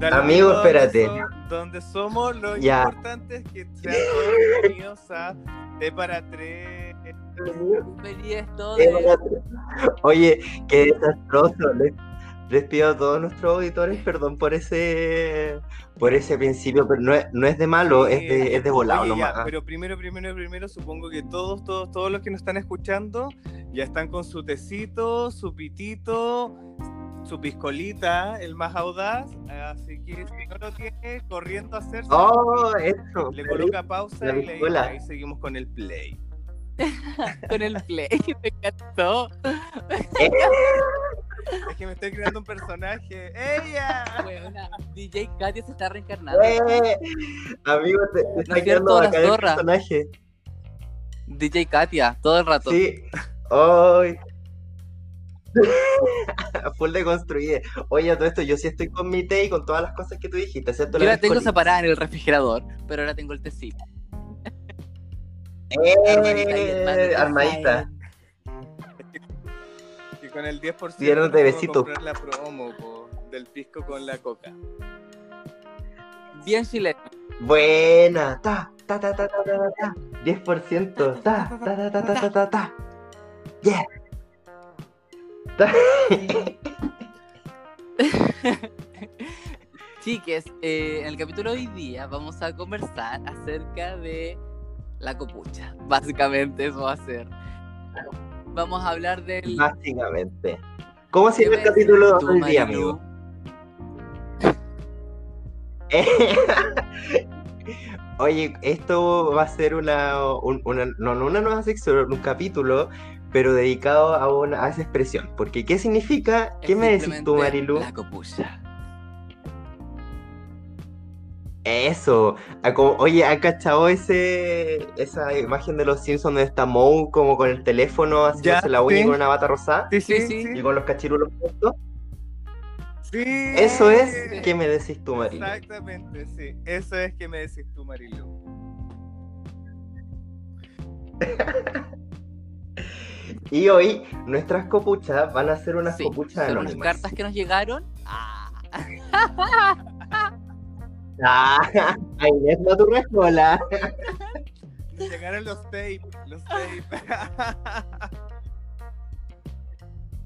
Dale Amigo, donde espérate. Donde somos lo Ya. importante es que sean todos bienvenidos a T para tres. Feliz esto Eh, de... Oye, qué desastroso. Les, les pido a todos nuestros auditores perdón por ese por ese principio, pero no es, no es de malo, es de, es de volado Oye, ya, nomás. pero primero, primero, primero, supongo que todos, todos, todos los que nos están escuchando ya están con su tecito, su pitito, su piscolita, el más audaz. Así que si no lo tiene, corriendo a hacerse. Oh, eso. Le coloca pausa y le ahí seguimos con el play. con el play. Me encantó. Es que me estoy creando un personaje. ¡Ella! DJ Katia se está reencarnando. Eh, amigo, te, te está el zorras. personaje. DJ Katia, todo el rato. Sí. Ay. Full de construir. Oye, todo esto, yo sí estoy con mi té y con todas las cosas que tú dijiste, ¿cierto? Yo la tengo separada en el refrigerador, pero ahora tengo el tecito. Eh, armadita. Y con el 10% Dieron de besito. comprar la promo po, del pisco con la coca. Bien chileno. Buena. Ta, ta, ta, ta, ta, ta, ta, ta. 10%. Ta, ta, ta, ta, ta, ta, ta, ta. Yeah. Ta. Chiques, eh, en el capítulo de hoy día vamos a conversar acerca de la copucha. Básicamente eso va a ser. Vamos a hablar del... Básicamente. ¿Cómo se llama el ¿Qué me capítulo de hoy día, amigo? Oye, esto va a ser una, un- una, no, no una nueva sección, un capítulo, pero dedicado a, una, a esa expresión. Porque, ¿qué significa? ¿Qué Es me decís tú, Marilu? La. Eso. Oye, ¿han cachado ese, esa imagen de los Simpsons donde está Moe como con el teléfono haciéndose la uña sí. y con una bata rosada? Sí, sí, sí. Y con los cachirulos puestos. Sí. Eso es, ¿qué me decís tú, Marilu? Exactamente, sí. Eso es que me decís tú, Marilu. Y hoy nuestras copuchas van a ser unas Sí, copuchas son unas anónimas. cartas que nos llegaron. Ah. Ah, ahí es la tu. Nos llegaron los tape, los tape.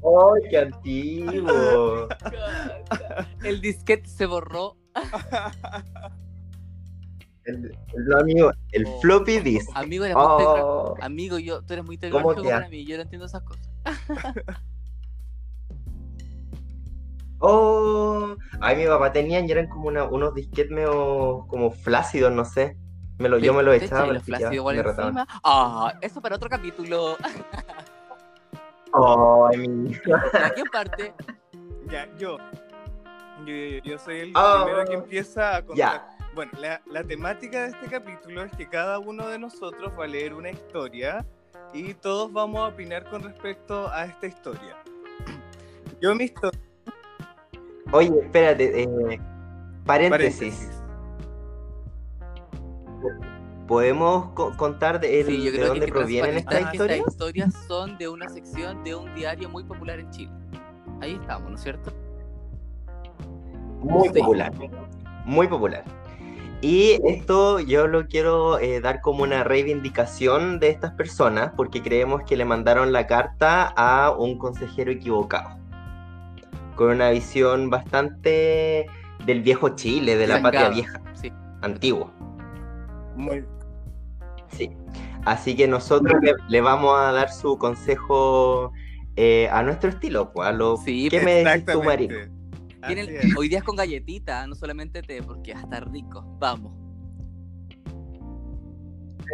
¡Ay, qué antiguo! El disquete se borró. El, el- amigo, el Oh. floppy disk. Amigo, era muy tecno- Oh, Amigo, yo, tú eres muy ¿Cómo tecnológico para mí. Yo no entiendo esas cosas. oh. Ay, mi papá tenían y eran como una- unos disquetes medio como flácidos, no sé. Me lo, yo me los ¿Te echaba, los flácidos igual encima? Ah, eso para otro capítulo. Ay, mi ¿A qué parte? ya, yo. Yo, yo- yo soy el Ah. primero que empieza a contar. Bueno, la, la temática de este capítulo es que cada uno de nosotros va a leer una historia y todos vamos a opinar con respecto a esta historia. Yo mi historia. Oye, espérate, eh, paréntesis. Paréntesis. ¿Podemos co- contar de, el- Sí, yo de creo dónde que provienen estas historias? Estas historias son de una sección de un diario muy popular en Chile. Ahí estamos, ¿no es cierto? Muy Sí. popular. Muy popular. Y esto yo lo quiero eh, dar como una reivindicación de estas personas porque creemos que le mandaron la carta a un consejero equivocado. Con una visión bastante del viejo Chile, de la patria vieja, Sí. antiguo. Muy, Sí. Así que nosotros le, le vamos a dar su consejo eh, a nuestro estilo. Pues, a lo, Sí, ¿Qué me decís tú, Marino? Tienen- hoy día es con galletita, no solamente té, porque hasta rico. Vamos.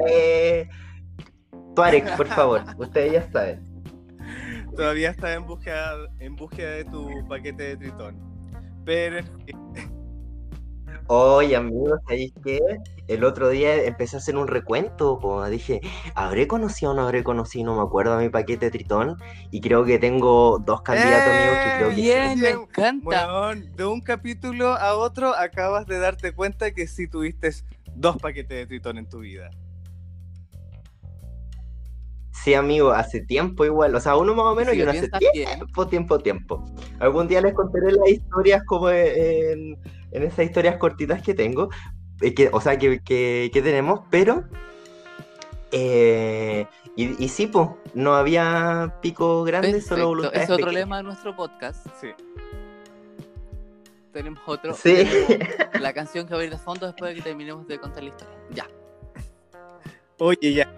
Eh, Tuareg, por favor, ustedes ya saben. Todavía está en búsqueda, en búsqueda de tu paquete de tritón. Pero Oye, amigos, ¿sabéis qué? El otro día empecé a hacer un recuento, pues dije, ¿habré conocido o no habré conocido? No me acuerdo a mi paquete de Tritón. Y creo que tengo dos candidatos, amigos, que creo que sí. Bien, me Bien, encanta. de un capítulo a otro acabas de darte cuenta que sí tuviste dos paquetes de tritón en tu vida. Sí, amigo, hace tiempo igual, o sea, uno más o menos y uno hace piensas bien. tiempo, tiempo, tiempo. Algún día les contaré las historias como en, en esas historias cortitas que tengo, eh, que, o sea, que, que- que tenemos, pero... eh, y, y sí, pues, no había pico grande, solo Perfecto. voluntades Es otro pequeñas. lema de nuestro podcast. Sí. Tenemos otro. Sí. tenemos La canción que va a ir de fondo después de que terminemos de contar la historia. Ya. Oye, ya.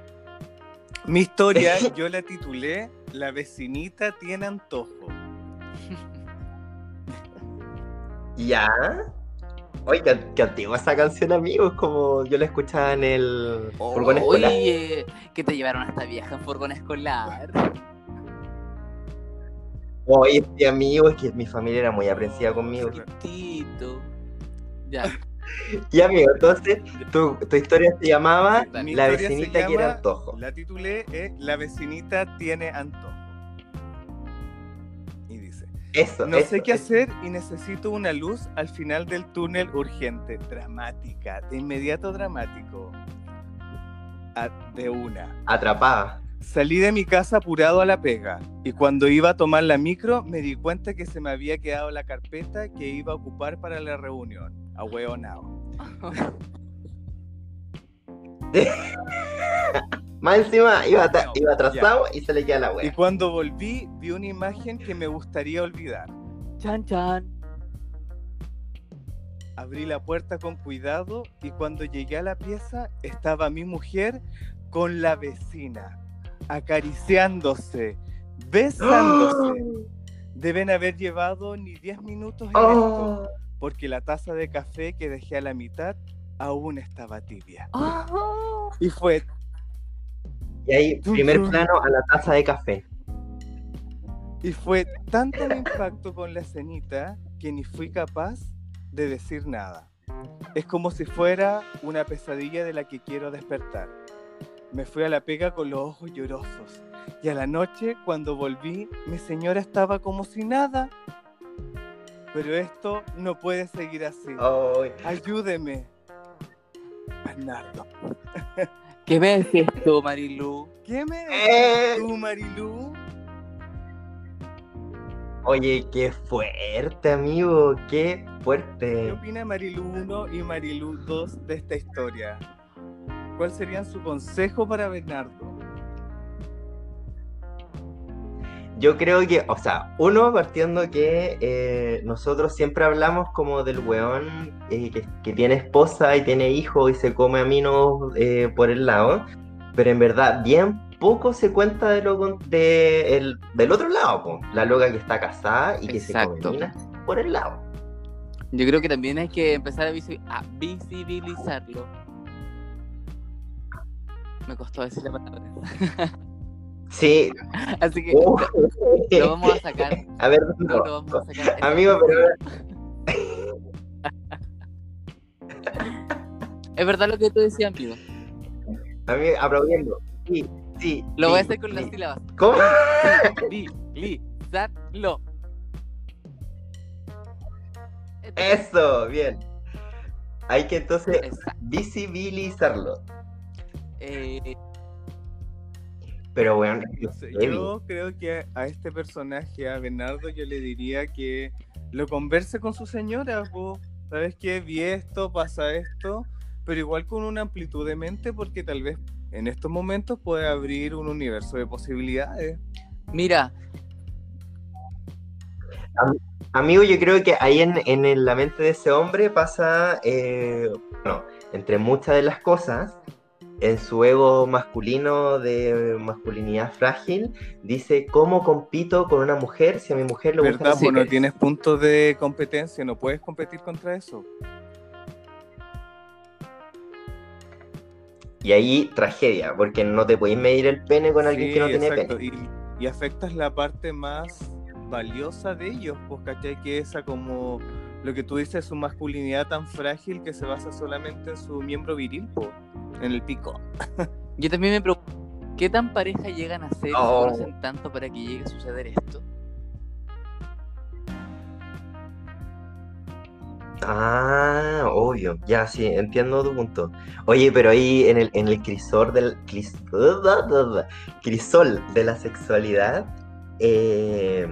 Mi historia yo la titulé La vecinita tiene antojo. ¿Ya? Oye, qué, qué antigua esa canción, amigos, como yo la escuchaba en el furgón escolar. Oye, que te llevaron a esta vieja en furgón escolar. Oye, amigo, es que mi familia era muy aprensiva conmigo. Chiquitito. Ya. Y amigo, entonces, tu, tu historia se llamaba Mi La vecinita quiere llama- antojo. La titulé eh, La vecinita tiene antojo. Eso, no eso, sé qué eso. hacer y necesito una luz al final del túnel urgente, dramática, de inmediato dramático. A- de una. Atrapada. Salí de mi casa apurado a la pega y cuando iba a tomar la micro me di cuenta que se me había quedado la carpeta que iba a ocupar para la reunión. Ahueonao. Más encima iba, No, iba atrasado y se le queda la Y wea. cuando volví vi una imagen que me gustaría olvidar. Chan chan. Abrí la puerta con cuidado y cuando llegué a la pieza estaba mi mujer con la vecina, acariciándose, besándose. Deben haber llevado ni 10 minutos en esto, Oh. porque la taza de café que dejé a la mitad aún estaba tibia. Oh. Y fue Y ahí, primer plano a la taza de café. Y fue tanto mi impacto con la escenita que ni fui capaz de decir nada. Es como si fuera una pesadilla de la que quiero despertar. Me fui a la pega con los ojos llorosos. Y a la noche, cuando volví, mi señora estaba como si nada. Pero esto no puede seguir así. Ay, Ayúdeme. Bernardo. ¿Qué me decís tú, Marilu? ¿Qué me Eh. dices tú, Marilú? Oye, qué fuerte, amigo, qué ¿Qué fuerte. opina Marilu 1 y Marilu 2 de esta historia? ¿Cuál sería su consejo para Bernardo? Yo creo que, o sea, uno partiendo que eh, nosotros siempre hablamos como del weón eh, que, que tiene esposa y tiene hijo y se come aminos eh, por el lado, pero en verdad bien poco se cuenta de lo de el- del otro lado, po. la loca que está casada y que se come minas por el lado. Yo creo que también hay que empezar a, a visibilizarlo. Me costó decir la palabra. Sí, Así que uh, lo, lo vamos a sacar. a ver, No, no. lo vamos a sacar. Amigo, pero Es verdad lo que tú decías, amigo. amigo, aplaudiendo. Sí, sí. Lo voy a hacer con las sí. sílabas. ¿Cómo? Visibilizarlo. Eso, bien. Hay que entonces Exacto. visibilizarlo. Eh, Pero bueno, No sé, heavy. yo creo que a este personaje, a Bernardo, yo le diría que lo converse con su señora. po. ¿Sabes qué? Vi esto, pasa esto, pero igual con una amplitud de mente porque tal vez en estos momentos puede abrir un universo de posibilidades. mira, Amigo, yo creo que ahí en, en la mente de ese hombre pasa, eh, bueno, entre muchas de las cosas, en su ego masculino de masculinidad frágil, dice, ¿cómo compito con una mujer si a mi mujer le gustan ¿Verdad? Pues no mujeres?". tienes puntos de competencia, no puedes competir contra eso. Y ahí tragedia, porque no te podéis medir el pene con alguien Sí, que no tiene exacto, pene. Y, y afectas la parte más valiosa de ellos, pues, ¿cachai? Que esa como lo que tú dices, su masculinidad tan frágil que se basa solamente en su miembro viril, po, en el pico. yo también me pregunto, ¿qué tan pareja llegan a ser y se Oh. conocen tanto para que llegue a suceder esto? Ah, obvio, ya sí, entiendo tu punto. Oye, pero ahí en el, en el crisol del cris- crisol de la sexualidad, eh,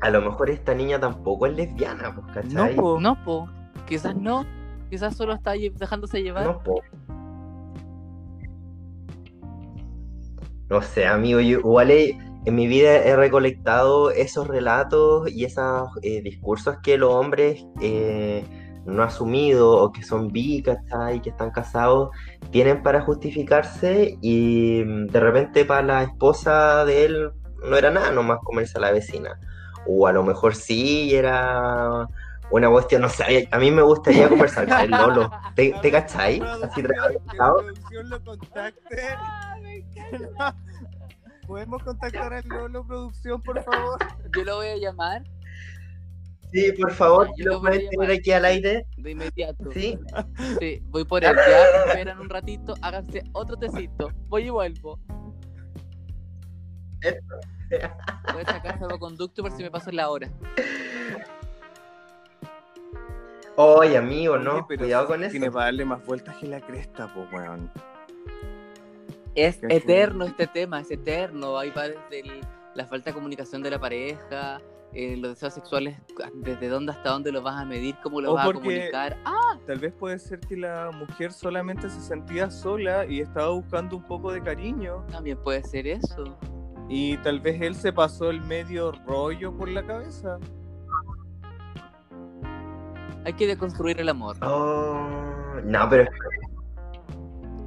a lo mejor esta niña tampoco es lesbiana, pues, ¿cachai? No, po. No, po. Quizás no. Quizás solo está dejándose llevar. No, po. No sé, amigo, yo igual he- en mi vida he recolectado esos relatos y esos eh, discursos que los hombres eh, no asumido o que son bi, ¿cachai? Que están casados, tienen para justificarse y mm, de repente para la esposa de él no era nada, nomás comerse a la vecina. O a lo mejor sí era una cuestión, no sé, a mí me gustaría conversar con el Lolo. ¿Te, te? Así lo contacte. ¿Podemos contactar al Lolo Producción, por favor? Yo lo voy a llamar Sí, por favor, Yo lo lo voy a pueden tener aquí al aire. de inmediato. Sí. Sí, voy por él. Ya esperan un ratito, háganse otro tecito. Voy y vuelvo. Voy a sacar salvoconducto por si me paso la hora. Oye, amigo, no, pero cuidado con Tiene eso. para darle más vueltas que la cresta, pues, weón. Es Qué eterno este tema, es eterno. Ahí va desde el- la falta de comunicación de la pareja, eh, los deseos sexuales, desde dónde hasta dónde los vas a medir, cómo los O vas a comunicar. Ah, Tal vez puede ser que la mujer solamente se sentía sola y estaba buscando un poco de cariño. también puede ser eso. Y tal vez él se pasó el medio rollo por la cabeza. Hay que deconstruir el amor. Oh, no, pero.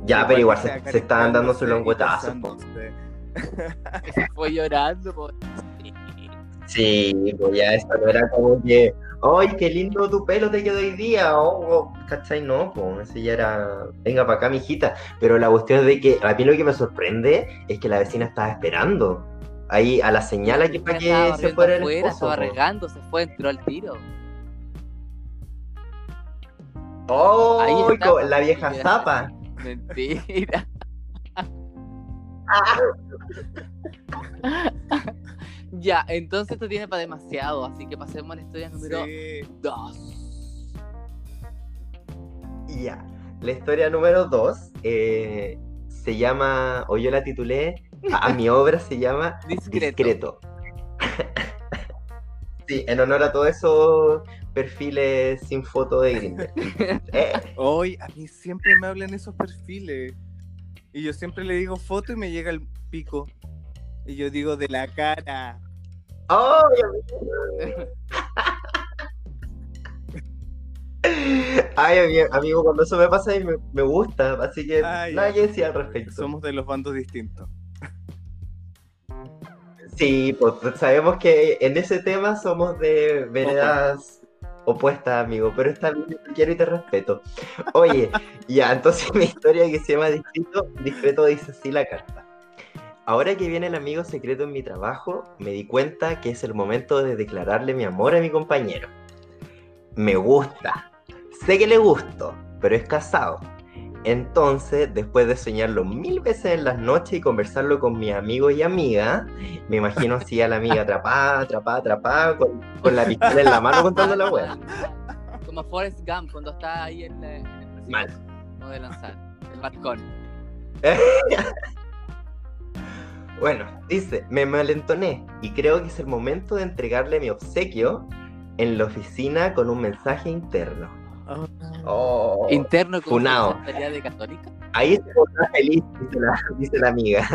Ya, pero igual se, se estaban dando su lengüetazo. po. Se fue llorando. po. Sí, pues ya eso no era como que. ¡Ay, qué lindo tu pelo te quedó hoy día! Oh, oh, ¿Cachai? No, pues eso ya era. Venga para acá, mijita. Pero la cuestión es de que a mí lo que me sorprende es que la vecina estaba esperando. Ahí a la señal aquí para que se fuera el esposo. estaba regando, se fue, entró al tiro. ¡Oh! Ahí está, la vieja zapa. Mentira. ya, entonces esto tiene para demasiado, así que pasemos a la historia número Sí. 2. Ya. La historia número 2 se llama, o yo la titulé, a, a mi obra se llama Discreto. Discreto. sí, en honor a todos esos perfiles sin foto de Grindr. Eh, Hoy a mí siempre me hablan esos perfiles. Y yo siempre le digo foto y me llega el pico. Y yo digo de la cara. ¡Ay, Ay, ami- amigo, cuando eso me pasa mí me, me gusta, así que ya. nada que decir al respecto. Somos de los bandos distintos. Sí, pues sabemos que en ese tema somos de veredas opuestas, amigo, pero está bien, te quiero y te respeto. Oye, ya, entonces mi historia que se llama Discreto, Discreto dice así la carta. Ahora que viene el amigo secreto en mi trabajo, me di cuenta que es el momento de declararle mi amor a mi compañero. Me gusta. Sé que le gusto, pero es casado. Entonces, después de soñarlo mil veces en las noches y conversarlo con mis amigos y amigas, me imagino así a la amiga atrapada, atrapada, atrapada, con, con la pistola en la mano contando la wea. Como Forrest Gump cuando está ahí en, la- en el Mal. No de lanzar. El balcón. Bueno, dice, me malentoné y creo que es el momento de entregarle mi obsequio en la oficina con un mensaje interno. Oh, Interno como funao. secretaría de católica. Ahí se pondrá feliz, dice la, dice la amiga.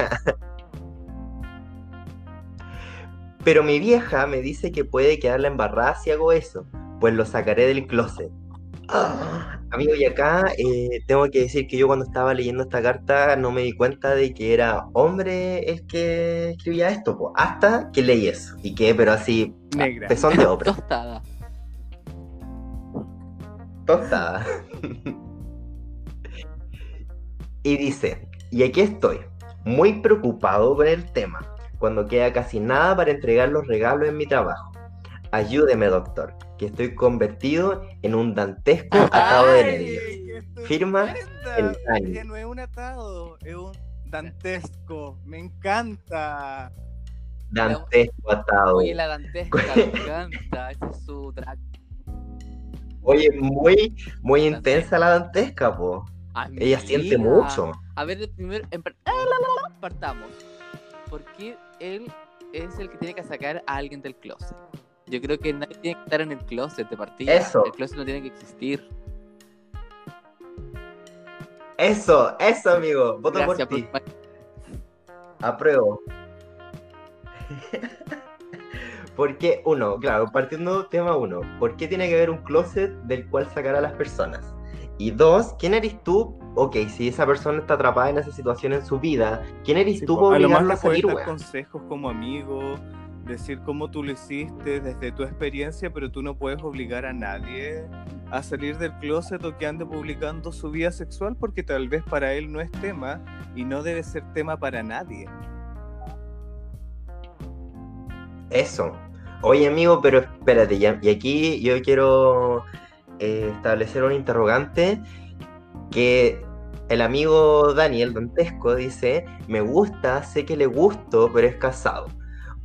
Pero mi vieja me dice que puede quedarla embarrada si hago eso, pues lo sacaré del closet. Ah, amigo, y acá eh, tengo que decir que yo cuando estaba leyendo esta carta no me di cuenta de que era hombre el que escribía esto, po, hasta que leí eso. Y que, pero así, Negra. pezón de obra, Tostada. tostada. Y dice, y aquí estoy, muy preocupado con el tema, cuando queda casi nada para entregar los regalos en mi trabajo. Ayúdeme, doctor, que estoy convertido en un dantesco atado de nervios. Firma el. Ya no es un atado, es un dantesco. Me encanta. Dantesco atado. Oye, la dantesca, me encanta. Ese es su drag. Oye, muy, muy intensa la dantesca, po. Ella siente mucho. A ver, primero, en par- partamos. ¿Por qué él es el que tiene que sacar a alguien del closet? Yo creo que nadie tiene que estar en el closet de partida. Eso. El closet no tiene que existir. Eso, eso, amigo. Voto Gracias por ti. por- Apruebo. Porque, uno, claro, partiendo tema uno, ¿por qué tiene que haber un closet del cual sacar a las personas? Y dos, ¿quién eres tú? Ok, si esa persona está atrapada en esa situación en su vida, ¿quién eres Sí, tú po, para a lo más obligarla a salir, consejos como amigo, decir cómo tú lo hiciste desde tu experiencia, pero tú no puedes obligar a nadie a salir del closet o que ande publicando su vida sexual porque tal vez para él no es tema y no debe ser tema para nadie. Eso. Oye, amigo, pero espérate, y aquí yo quiero eh, establecer un interrogante que el amigo Daniel Dantesco dice, me gusta, sé que le gusto, pero es casado.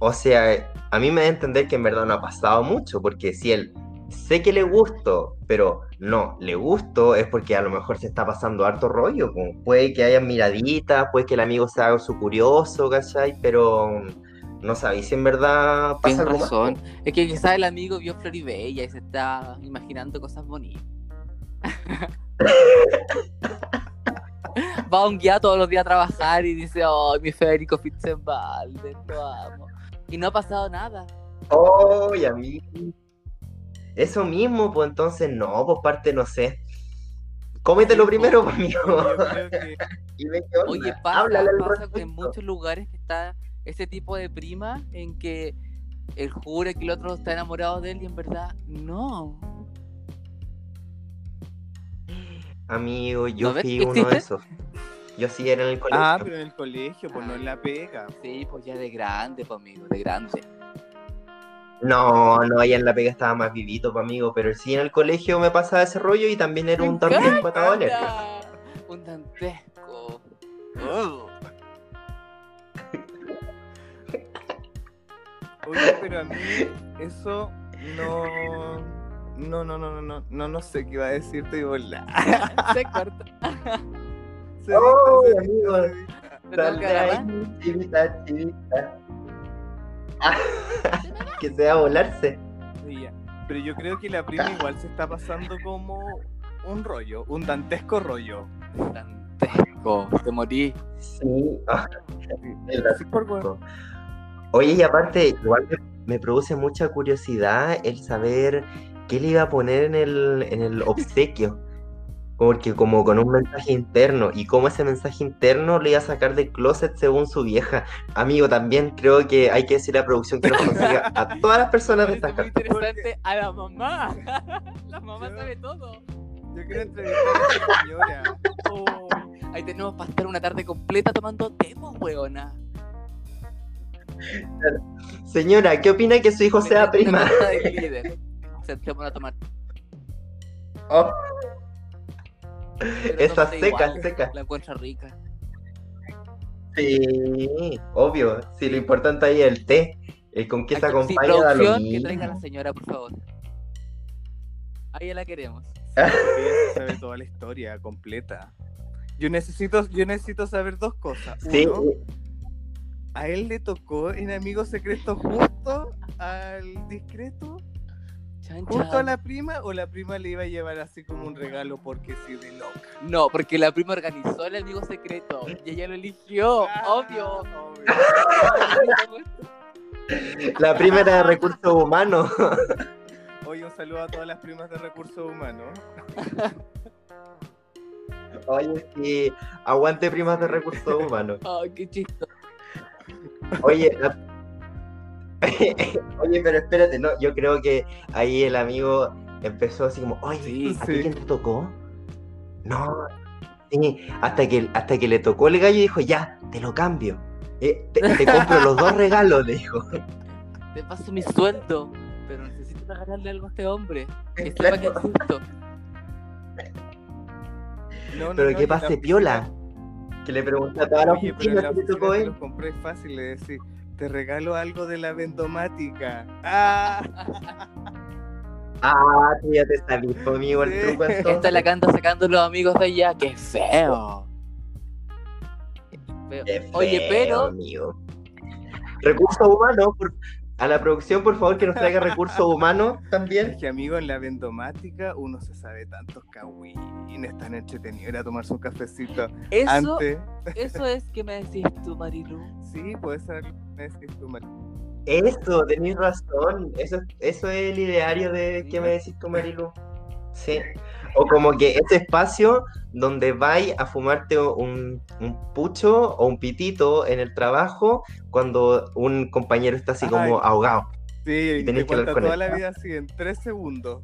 O sea, a mí me da a entender que en verdad no ha pasado mucho, porque si él sé que le gusto, pero no le gusto, es porque a lo mejor se está pasando harto rollo. po. Puede que haya miraditas, puede que el amigo se haga su curioso, ¿cachai? Pero no sabéis si en verdad pasa Tienes algo razón. po. Es que quizás el amigo vio Floribella y se está imaginando cosas bonitas. Va a un guía todos los días a trabajar y dice, oh, mi Federico Fitzgerald, lo amo. Y no ha pasado nada. Oye, a mí. Eso mismo, pues entonces no, pues parte, no sé. Cómetelo Sí, primero, pues, amigo. Que Y ve. Oye, pasa, pasa en respecto. muchos lugares que está ese tipo de prima en que él jura que el otro está enamorado de él y en verdad no. Amigo, yo ¿No fui que uno de esos. Yo sí era en el colegio. Ah, pero en el colegio, pues no en la pega. Sí, pues ya de grande, pues amigo, de grande. No, no, allá en la pega estaba más vivito, pues, amigo. Pero sí en el colegio me pasaba ese rollo y también era un también patado. Un dantesco. Oh. Oye, pero a mí eso no. No, no, no, no, no, no, no sé qué iba a decirte y volar. Se corta. Se Oh, amigo. Dale ahí, agarrar. chivita, chivita. Ah, que se va a volarse. Sí. Pero yo creo que la prima igual se está pasando como un rollo, un dantesco rollo. Dantesco. Te morí. Sí. ah, el Sí, por weón. Oye, y aparte, igual me produce mucha curiosidad el saber qué le iba a poner en el, en el obsequio. Porque como con un mensaje interno, y cómo ese mensaje interno le iba a sacar del closet según su vieja. Amigo, también creo que hay que decirle a la producción que nos consiga a todas las personas de estas muy cartas. interesante a la mamá. La mamá Yo- sabe todo. Yo quiero entrevistar a esa señora. Oh, ahí tenemos para estar una tarde completa tomando temo, weona. Señora, ¿qué opina que su hijo sea prima? de líder. Sentémonos a tomar. Oh, Esa tómate seca, igual, seca. La encuentra rica. sí, obvio. Sí, lo importante ahí es el té. El con qué se Aquí- sí, acompaña da lo producción, que traiga a la mismo. señora, por favor. Ahí la queremos. Sabe toda la historia completa. Yo necesito, yo necesito saber dos cosas. Sí, Uno, a él le tocó en Amigo Secreto justo al discreto, Chan, justo a la prima, o la prima le iba a llevar así como un regalo porque sí de loca. No, porque la prima organizó el amigo secreto y ella lo eligió, Ah, obvio. obvio. la primera de recursos humanos. Oye, un saludo a todas las primas de recursos humanos. Oye, sí, aguante primas de recursos humanos. Ay, qué chistoso. Oye, la- Oye, pero espérate, no, yo creo que ahí el amigo empezó así como, oye, Sí, ¿a sí. quién te tocó? No, sí, hasta que, hasta que le tocó el gallo y dijo, ya, te lo cambio. Eh, te, te compro los dos regalos, le dijo. Te paso mi sueldo, pero necesito regalarle algo a este hombre. Que sepa que existo. No, no, Pero no, que pase piola. Que le pregunté a toda la oficina si le tocó él. los compré fácil, le decís, te regalo algo de la vendomática. Ah, Ah, tú ya te sabes, pues, amigo, el truco Esta entonces. la canta sacando los amigos de ella. ¡Qué feo! Feo. Qué Oye, pero amigo. Recursos humanos, por- a la producción, por favor, que nos traiga recursos humanos también. Es que amigo, en la vendomática uno se sabe tantos cagüines tan entretenido ir a tomarse un cafecito eso, antes. eso es que me decís tú, Marilu. Sí, puede ser. Es que tú, Mar- Eso, tenés razón. Eso, eso es el ideario de que me decís tú, Marilu. Sí. O como que ese espacio donde vais a fumarte un, un pucho o un pitito en el trabajo cuando un compañero está así como Ay. ahogado. Sí, Y tenés te que cuenta toda él. la vida así, en tres segundos.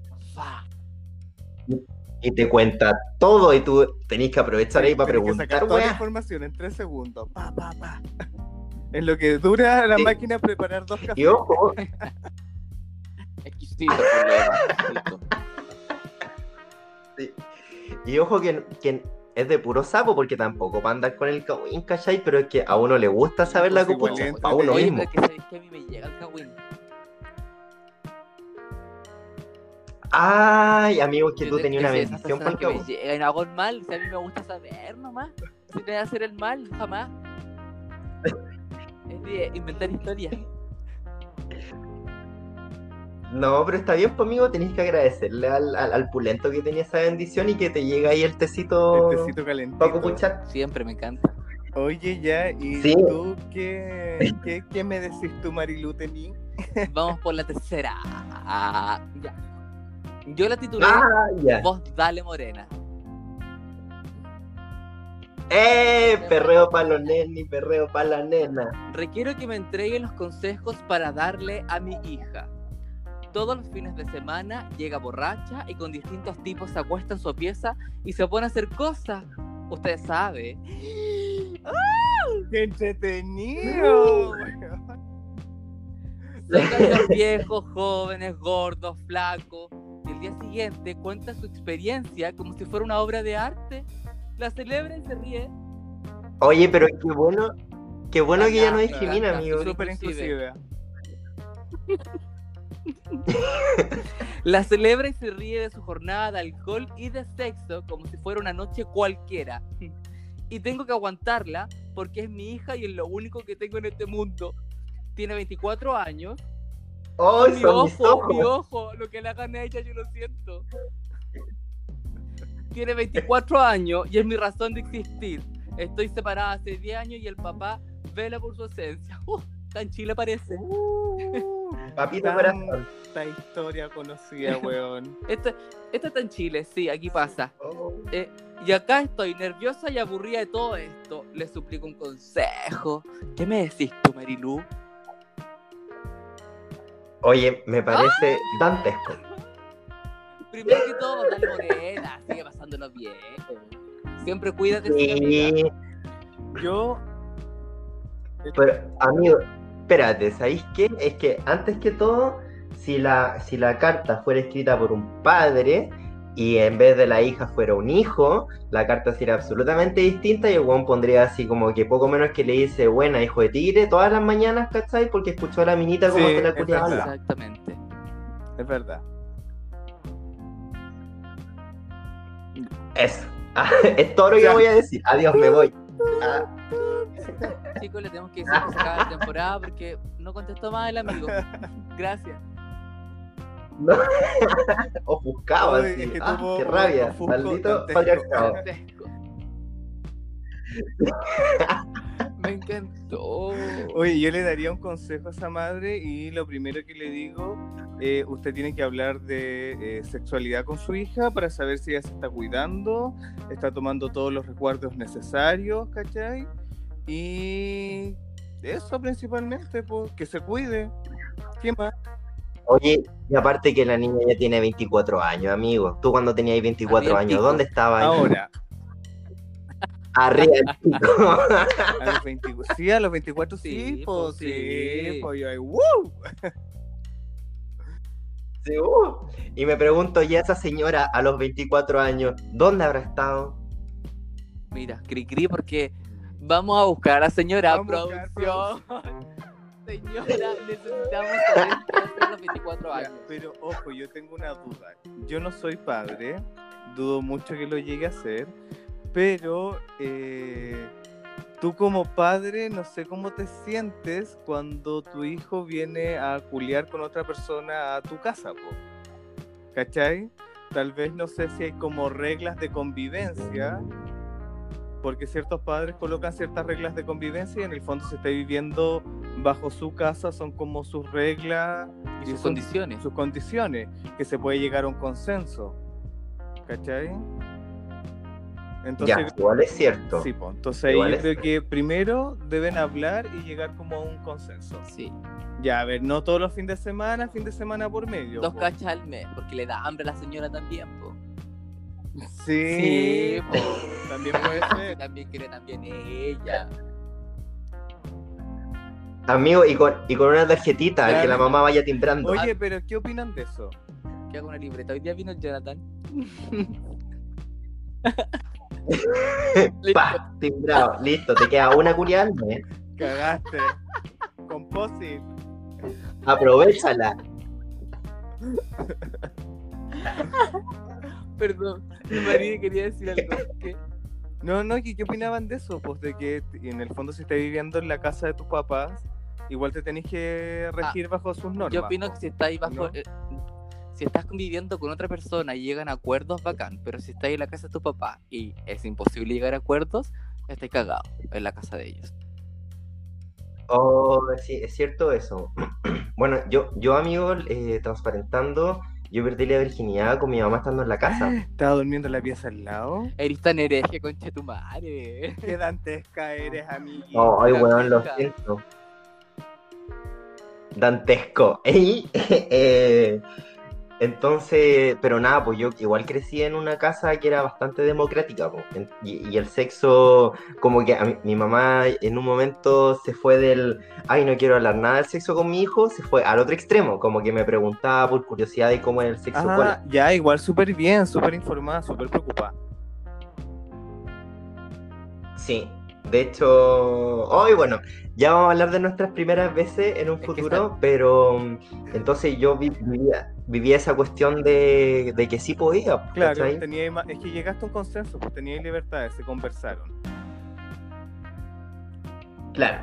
Y te cuenta todo y tú tenés que aprovechar ahí para Tienes que preguntar, sacar toda la información en tres segundos. Pa, pa, pa. En lo que dura la Sí. máquina preparar dos cafés. Y ojo, Exquisito, y ojo que, que es de puro sapo porque tampoco para andar con el cagüín, ¿cachai? Pero es que a uno le gusta saber la Pues igual copucha, es a uno mismo. que sabéis que a mí me llega el cagüín. Ay, amigo, es que Yo tú te- tenías una bendición para el hago el mal, si a mí me gusta saber nomás. Si te voy a hacer el mal, jamás. Es de inventar historias. No, pero está bien, pues, amigo, tenés que agradecerle al, al, al pulento que tenía esa bendición y que te llega ahí el tecito, El tecito calentito. para. Siempre me encanta. Oye, ya, ¿y Sí. tú qué, qué, qué me decís tú, Marilu, tení? Vamos por la tercera. Ah, ya. Yo la titulé Ah, ya. Vos dale morena. ¡Eh! Perreo para los nenes, perreo para la nena. Requiero que me entreguen los consejos para darle a mi hija. Todos los fines de semana llega borracha y con distintos tipos se acuesta en su pieza y se pone a hacer cosas. Usted sabe. ¡Qué entretenido! Sacan los viejos, jóvenes, gordos, flacos. Y el día siguiente cuenta su experiencia como si fuera una obra de arte. La celebra y se ríe. Oye, pero qué bueno, qué bueno que ya no discrimina, amigo. Súper inclusive. inclusiva. La celebra y se ríe de su jornada de alcohol y de sexo como si fuera una noche cualquiera. Y tengo que aguantarla porque es mi hija y es lo único que tengo en este mundo. Tiene 24 años. ¡Oh, mi ojo, mi ojo, lo que le hagan a ella yo lo siento. Tiene 24 años y es mi razón de existir. Estoy separada hace 10 años y el papá vela por su esencia. Uh, tan chile parece. Uh, Papito corazón. Tanta historia conocida, weón. Esto, esto está en Chile, sí, aquí pasa. Oh. Eh, y acá estoy nerviosa y aburrida de todo esto. Le suplico un consejo. ¿Qué me decís tú, Marilu? Oye, me parece ¡Ah! dantesco. Primero que todo, dale morena, sigue pasándolo bien. Siempre cuídate. Sí, Yo, pero amigo, espérate, ¿sabéis qué? Es que antes que todo, si la, si la carta fuera escrita por un padre y en vez de la hija fuera un hijo, la carta sería absolutamente distinta y el weón pondría así como que poco menos que le dice buena hijo de tigre todas las mañanas, ¿cachai? Porque escuchó a la minita como Sí, se la culiaba. verdad. Exactamente. es verdad. Eso. Es todo lo que voy a decir. Adiós, me voy. Ah, Chicos, le tenemos que decir que se acaba la temporada porque no contestó más el amigo. Gracias. no. Ofuscado Ay, así. es que Ah, tuvo qué rabia. ofusco Maldito patriarcado. Me encantó. Oye, yo le daría un consejo a esa madre y lo primero que le digo, eh, usted tiene que hablar de eh, sexualidad con su hija para saber si ella se está cuidando, está tomando todos los resguardos necesarios, ¿cachai? Y eso principalmente, pues, que se cuide. ¿Qué más? Oye, y aparte que la niña ya tiene 24 años, amigo. Tú cuando tenías 24 Había el años, pico. ¿dónde estabas? Ahora, Arriba del pico. a los 24, sí, a los 24 sí, Sí, pues sí, sí. pues yo ahí, ¡wow! Sí, uh. Y me pregunto, ya esa señora a los 24 años, ¿dónde habrá estado? Mira, cri cri porque vamos a buscar a señora Vamos a buscar producción. Señora, necesitamos saber a los 24 cuatro Ya, años. pero ojo, yo tengo una duda. Yo no soy padre, dudo mucho que lo llegue a ser, pero eh, tú como padre, no sé cómo te sientes cuando tu hijo viene a culiar con otra persona a tu casa, po. ¿cachai? Tal vez no sé si hay como reglas de convivencia, porque ciertos padres colocan ciertas reglas de convivencia y en el fondo se está viviendo bajo su casa, son como sus reglas Y y sus condiciones. sus condiciones, que se puede llegar a un consenso. ¿Cachai? Entonces, Ya, igual es cierto. sí, po, entonces ahí Igual yo creo cierto. que primero deben hablar y llegar como a un consenso. Sí. Ya, a ver, no todos los fines de semana, fin de semana por medio. Dos po. cachas al mes, porque le da hambre a la señora también, po. Sí, po. también puede ser. también quiere también ella. Amigo, y con, y con una tarjetita, que la mamá vaya timbrando. Oye, pero ¿qué opinan de eso? Que hago una libreta. Hoy día vino el Jonathan. Pa, timbrado, listo, te queda una culiada al mes. Cagaste. Composit. Aprovechala. Perdón, mi marido quería decir algo. ¿Qué? No, no, ¿y qué opinaban de eso? Pues de que en el fondo si estás viviendo en la casa de tus papás, igual te tenés que regir bajo sus normas. Yo opino que si estáis bajo. ¿no? eh, si estás conviviendo con otra persona y llegan a acuerdos, bacán. Pero si estás en la casa de tu papá y es imposible llegar a acuerdos, estáis cagados en la casa de ellos. Oh, sí, es cierto eso. Bueno, yo, yo amigo, eh, transparentando, yo perdí la virginidad con mi mamá estando en la casa. ¿Estaba durmiendo en la pieza al lado? Eres tan hereje, conche tu madre. Qué dantesca eres, amiguita. Oh, ay, weón, lo siento. Dantesco. Ey, eh, entonces, pero nada, pues yo igual crecí en una casa que era bastante democrática, y, y el sexo, como que a mi, mi mamá en un momento se fue del, ay, no quiero hablar nada del sexo con mi hijo, se fue al otro extremo, como que me preguntaba por curiosidad de cómo era el sexo Ah, ya, igual súper bien, súper informada, súper preocupada. Sí, de hecho, hoy bueno, ya vamos a hablar de nuestras primeras veces en un futuro, pero mm, entonces yo vi- vivía, vivía esa cuestión de, de que sí podía, Claro, tenía, es que llegaste a un consenso, pues teníais libertades, se conversaron. Claro.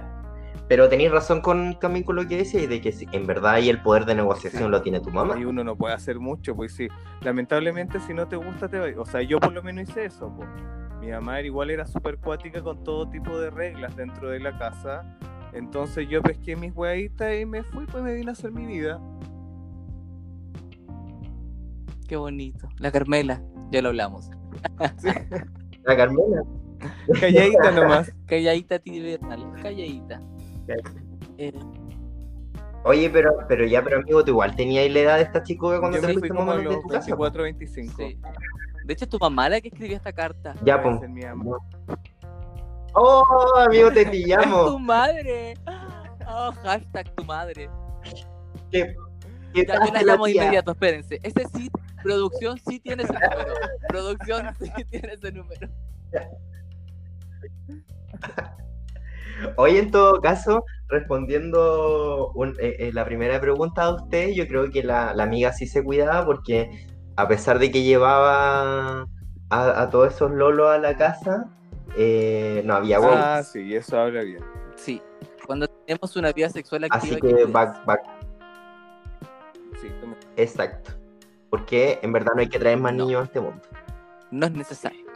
Pero tenéis razón con, también con lo que decís, de que si- en verdad ahí el poder de negociación lo tiene tu mamá. Y uno no puede hacer mucho, pues sí. Lamentablemente, si no te gusta, te va. O sea, yo por lo menos hice eso, pues. Mi mamá era igual era súper cuática con todo tipo de reglas dentro de la casa. Entonces yo pesqué mis hueaditas y me fui, pues me vine a hacer mi vida. Qué bonito. La Carmela, ya lo hablamos. La Carmela. Calladita nomás. Calladita tibernal, calladita. Eh, Oye, pero, pero ya, pero amigo, tú igual tenías la edad de esta chica cuando Yo te me fui fuiste como a los tu casa. po. 24, 25. sí. De hecho, es tu mamá la que escribió esta carta. Ya, pues. Oh, amigo, te ¡Es tu pillamos. madre! Oh, hashtag tu madre. ¿Qué, qué Ya, yo tal la la llamo de tía? inmediato, espérense. Ese sí, producción sí tiene ese número. Producción sí tiene ese número. Hoy en todo caso, respondiendo un- eh, eh, la primera pregunta de usted, yo creo que la, la amiga sí se cuidaba porque a pesar de que llevaba a, a todos esos lolos a la casa, eh, no había huevos. Ah, sí, eso habla bien. Sí. Cuando tenemos una vida sexual activa. Así ¿qué que va, va- Sí, como- exacto. Porque en verdad no hay que traer más No. niños a este mundo. No es necesario.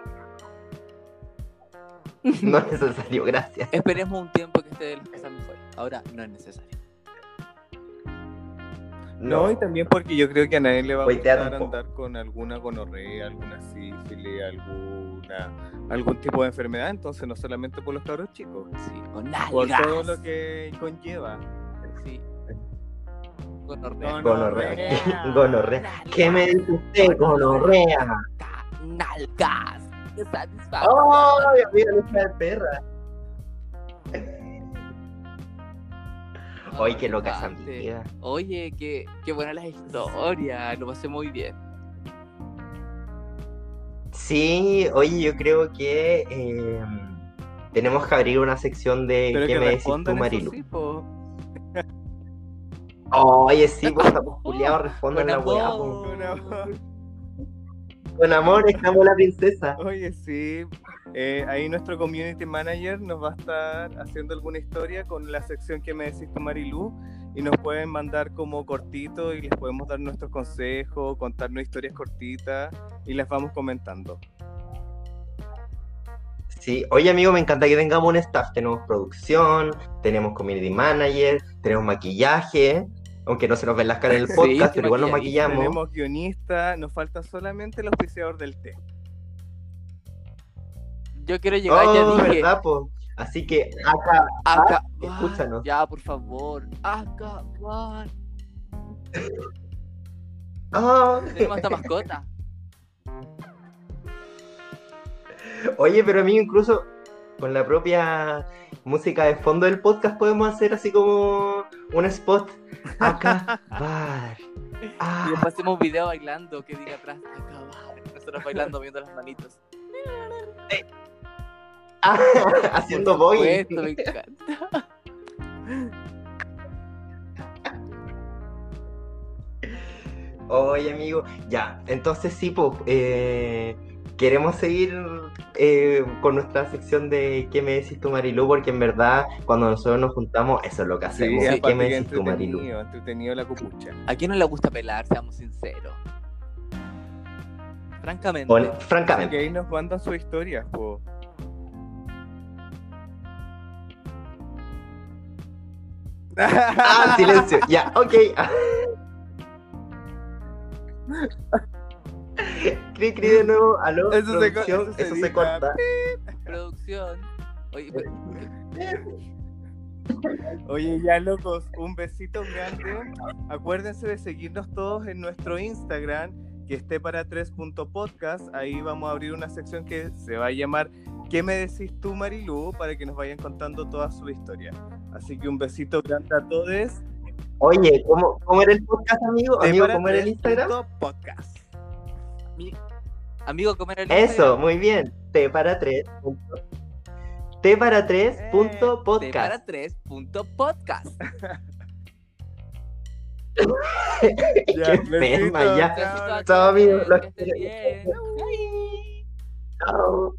No es necesario, gracias. Esperemos un tiempo que esté las cosas mejor. Ahora no es necesario. No, y también porque yo creo que a nadie le va a gustar andar con alguna gonorrea, alguna sífilis, alguna, algún tipo de enfermedad, entonces no solamente por los cabros chicos, Sí, con por todo lo que conlleva. Sí. Gonorrea. Gonorrea. Gonorrea. ¿Qué me dice usted, gonorrea? Nalgas. Qué satisfactorio. ¡Ay, amiga, de perra! Ay, qué loca esa Bastante. amiga. Oye, qué, qué buenas las historias. Lo pasé muy bien. Sí, oye, yo creo que eh, tenemos que abrir una sección de Pero ¿Qué que me decís tú, Marilu? sí. Oye, sí, pues estamos culiados, respondan la weá. Con amor, estamos la princesa. Oye, sí. Eh, ahí nuestro community manager nos va a estar haciendo alguna historia con la sección que me decís tú, Marilu. Y nos pueden mandar como cortito y les podemos dar nuestros consejos, contarnos historias cortitas y las vamos comentando. Sí, oye amigo, me encanta que tengamos un staff. Tenemos producción, tenemos community manager, tenemos maquillaje, aunque no se nos ven las caras en el podcast, sí, pero igual nos maquillamos. Tenemos guionista, nos falta solamente el auspiciador del té. Yo quiero llegar, ya Oh, dije. ¿verdad, po? Así que acá, Acabar. escúchanos. Ya, por favor. Acabar. oh, Tenemos esta mascota. Oye, pero amigo, incluso con la propia música de fondo del podcast podemos hacer así como un spot. Acabar. Y Ah, después hacemos un video bailando que diga atrás, acabar. Nosotros bailando, viendo las manitos. ah, haciendo boy. supuesto, me encanta. Oye, amigo, ya, entonces sí, pues, eh, queremos seguir eh, con nuestra sección de ¿Qué me decís tú, Marilu? Porque en verdad, cuando nosotros nos juntamos, eso es lo que hacemos. ¿Qué me decís tú, Marilu? entretenido, la cupucha. ¿A quién no le gusta pelar? Seamos sinceros. Francamente. Así francamente. que ahí nos mandan sus historias, po. Ah, silencio. Ya, ok. Cri, cri de nuevo. Aló, Eso se producción, eso se eso se edita. corta. Producción. Oye, pero- Oye, ya locos, un besito grande. Acuérdense de seguirnos todos en nuestro Instagram, que esté para 3.podcast. Ahí vamos a abrir una sección que se va a llamar ¿Qué me decís tú, Marilu? Para que nos vayan contando toda su historia. Así que un besito grande a todos. Oye, ¿cómo, cómo era el podcast, amigo? Amigo, ¿cómo era el Instagram? 3.podcast. amigo, comer el Eso, muy bien. T para 3. T para 3. punto T podcast. para 3. punto podcast. Ya, Qué pena, ya. chao. Chao, amigo, los Que estén quiero. bien. Chao.